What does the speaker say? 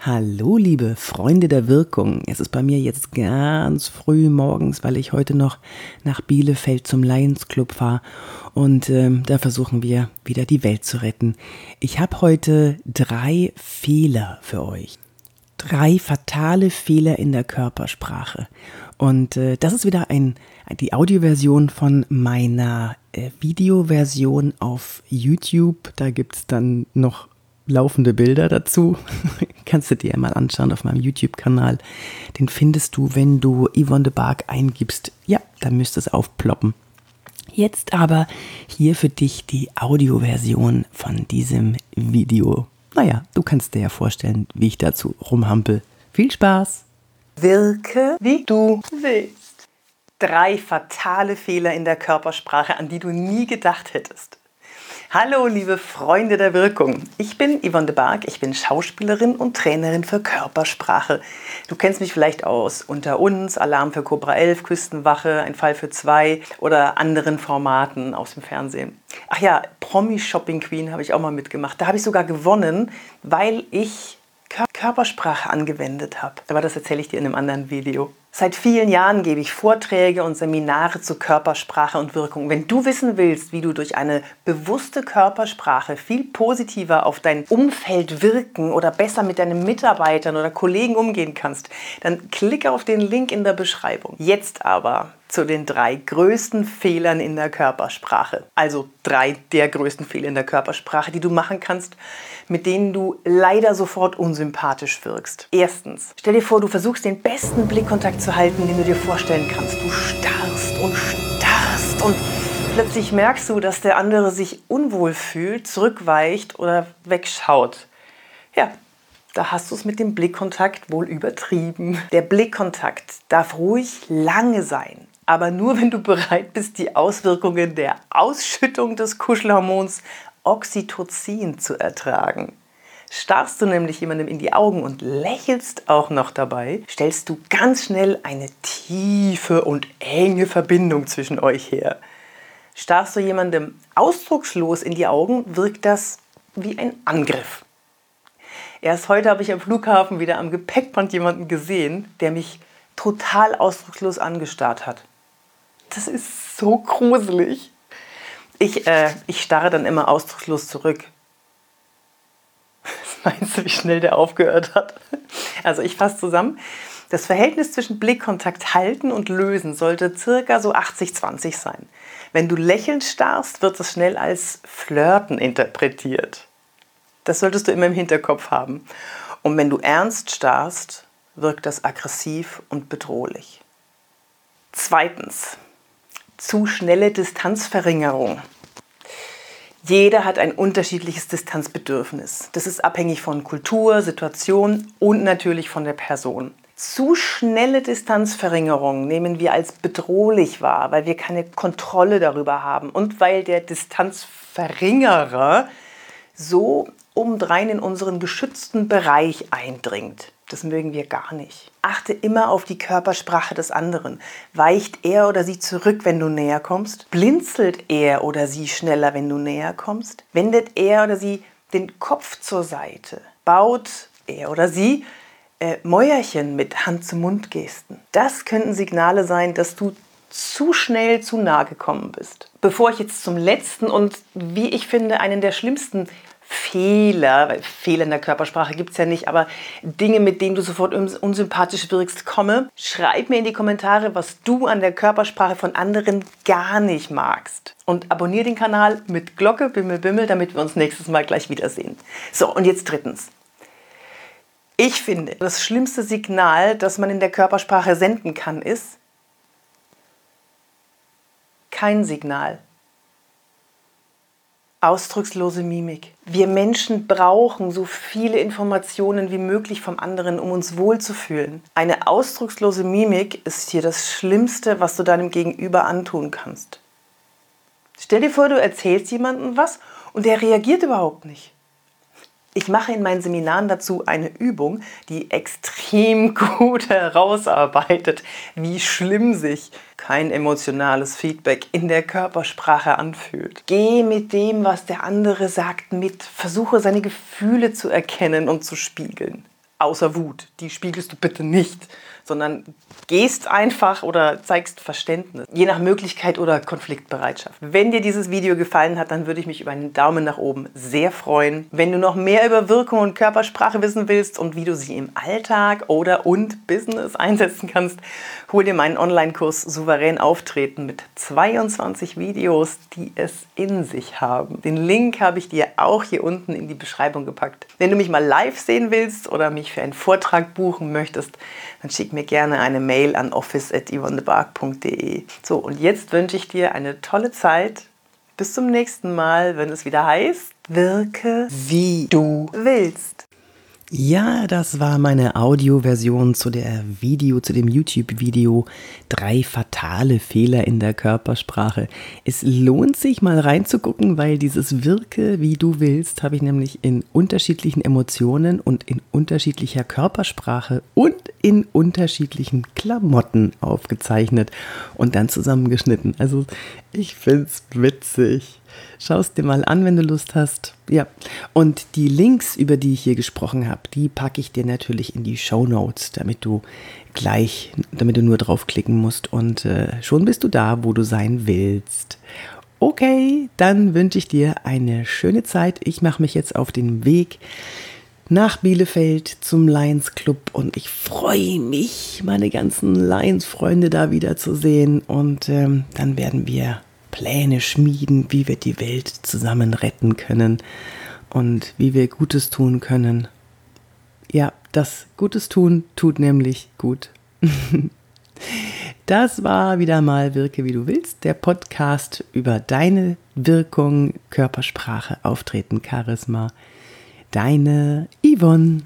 Hallo, liebe Freunde der Wirkung. Es ist bei mir jetzt ganz früh morgens, weil ich heute noch nach Bielefeld zum Lions Club fahre und ähm, da versuchen wir wieder die Welt zu retten. Ich habe heute drei Fehler für euch. Drei fatale Fehler in der Körpersprache. Und äh, das ist wieder ein, die Audioversion von meiner äh, Videoversion auf YouTube. Da gibt es dann noch laufende Bilder dazu. Kannst du dir mal anschauen auf meinem YouTube-Kanal. Den findest du, wenn du Yvonne de Barg eingibst. Ja, dann müsste es aufploppen. Jetzt aber hier für dich die Audioversion von diesem Video. Naja, du kannst dir ja vorstellen, wie ich dazu rumhampel. Viel Spaß! Wirke, wie du willst. Drei fatale Fehler in der Körpersprache, an die du nie gedacht hättest. Hallo, liebe Freunde der Wirkung. Ich bin Yvonne de Barg, ich bin Schauspielerin und Trainerin für Körpersprache. Du kennst mich vielleicht aus Unter uns, Alarm für Cobra 11, Küstenwache, Ein Fall für zwei oder anderen Formaten aus dem Fernsehen. Ach ja, Promi Shopping Queen habe ich auch mal mitgemacht. Da habe ich sogar gewonnen, weil ich Körpersprache angewendet habe. Aber das erzähle ich dir in einem anderen Video. Seit vielen Jahren gebe ich Vorträge und Seminare zu Körpersprache und Wirkung. Wenn du wissen willst, wie du durch eine bewusste Körpersprache viel positiver auf dein Umfeld wirken oder besser mit deinen Mitarbeitern oder Kollegen umgehen kannst, dann klicke auf den Link in der Beschreibung. Jetzt aber zu den drei größten Fehlern in der Körpersprache. Also drei der größten Fehler in der Körpersprache, die du machen kannst, mit denen du leider sofort unsympathisch wirkst. Erstens, stell dir vor, du versuchst den besten Blickkontakt zu halten, den du dir vorstellen kannst. Du starrst und starrst und plötzlich merkst du, dass der andere sich unwohl fühlt, zurückweicht oder wegschaut. Ja, da hast du es mit dem Blickkontakt wohl übertrieben. Der Blickkontakt darf ruhig lange sein aber nur wenn du bereit bist, die Auswirkungen der Ausschüttung des Kuschelhormons Oxytocin zu ertragen. Starrst du nämlich jemandem in die Augen und lächelst auch noch dabei, stellst du ganz schnell eine tiefe und enge Verbindung zwischen euch her. Starrst du jemandem ausdruckslos in die Augen, wirkt das wie ein Angriff. Erst heute habe ich am Flughafen wieder am Gepäckband jemanden gesehen, der mich total ausdruckslos angestarrt hat. Das ist so gruselig. Ich, äh, ich starre dann immer ausdruckslos zurück. Meinst du, wie schnell der aufgehört hat? Also ich fasse zusammen. Das Verhältnis zwischen Blickkontakt halten und lösen sollte circa so 80-20 sein. Wenn du lächelnd starrst, wird das schnell als Flirten interpretiert. Das solltest du immer im Hinterkopf haben. Und wenn du ernst starrst, wirkt das aggressiv und bedrohlich. Zweitens, zu schnelle Distanzverringerung. Jeder hat ein unterschiedliches Distanzbedürfnis. Das ist abhängig von Kultur, Situation und natürlich von der Person. Zu schnelle Distanzverringerung nehmen wir als bedrohlich wahr, weil wir keine Kontrolle darüber haben und weil der Distanzverringerer so umdrein in unseren geschützten Bereich eindringt. Das mögen wir gar nicht. Achte immer auf die Körpersprache des anderen. Weicht er oder sie zurück, wenn du näher kommst? Blinzelt er oder sie schneller, wenn du näher kommst? Wendet er oder sie den Kopf zur Seite? Baut er oder sie äh, Mäuerchen mit Hand-zu-Mund-Gesten? Das könnten Signale sein, dass du zu schnell zu nah gekommen bist. Bevor ich jetzt zum letzten und wie ich finde einen der schlimmsten Fehler, weil Fehler in der Körpersprache gibt es ja nicht, aber Dinge, mit denen du sofort unsympathisch wirkst, komme, schreib mir in die Kommentare, was du an der Körpersprache von anderen gar nicht magst. Und abonniere den Kanal mit Glocke, Bimmel, Bimmel, damit wir uns nächstes Mal gleich wiedersehen. So, und jetzt drittens. Ich finde, das schlimmste Signal, das man in der Körpersprache senden kann, ist kein Signal. Ausdruckslose Mimik. Wir Menschen brauchen so viele Informationen wie möglich vom anderen, um uns wohlzufühlen. Eine ausdruckslose Mimik ist hier das Schlimmste, was du deinem Gegenüber antun kannst. Stell dir vor, du erzählst jemandem was und der reagiert überhaupt nicht. Ich mache in meinen Seminaren dazu eine Übung, die extrem gut herausarbeitet, wie schlimm sich kein emotionales Feedback in der Körpersprache anfühlt. Geh mit dem, was der andere sagt, mit. Versuche seine Gefühle zu erkennen und zu spiegeln. Außer Wut. Die spiegelst du bitte nicht, sondern gehst einfach oder zeigst Verständnis, je nach Möglichkeit oder Konfliktbereitschaft. Wenn dir dieses Video gefallen hat, dann würde ich mich über einen Daumen nach oben sehr freuen. Wenn du noch mehr über Wirkung und Körpersprache wissen willst und wie du sie im Alltag oder und Business einsetzen kannst, hol dir meinen Online-Kurs Souverän auftreten mit 22 Videos, die es in sich haben. Den Link habe ich dir auch hier unten in die Beschreibung gepackt. Wenn du mich mal live sehen willst oder mich für einen Vortrag buchen möchtest, dann schick mir gerne eine Mail an office.yvonnebark.de. So, und jetzt wünsche ich dir eine tolle Zeit. Bis zum nächsten Mal, wenn es wieder heißt, wirke wie du willst. Ja, das war meine Audioversion zu der Video, zu dem YouTube-Video Drei fatale Fehler in der Körpersprache. Es lohnt sich mal reinzugucken, weil dieses Wirke, wie du willst, habe ich nämlich in unterschiedlichen Emotionen und in unterschiedlicher Körpersprache und in unterschiedlichen Klamotten aufgezeichnet und dann zusammengeschnitten. Also ich finde es witzig. Schau es dir mal an, wenn du Lust hast. Ja, und die Links, über die ich hier gesprochen habe, die packe ich dir natürlich in die Show Notes, damit du gleich, damit du nur draufklicken musst und äh, schon bist du da, wo du sein willst. Okay, dann wünsche ich dir eine schöne Zeit. Ich mache mich jetzt auf den Weg nach Bielefeld zum Lions Club und ich freue mich, meine ganzen Lions-Freunde da wieder zu sehen und ähm, dann werden wir Pläne schmieden, wie wir die Welt zusammen retten können und wie wir Gutes tun können. Ja, das Gutes tun tut nämlich gut. Das war wieder mal Wirke wie du willst, der Podcast über deine Wirkung, Körpersprache, Auftreten, Charisma. Deine Yvonne.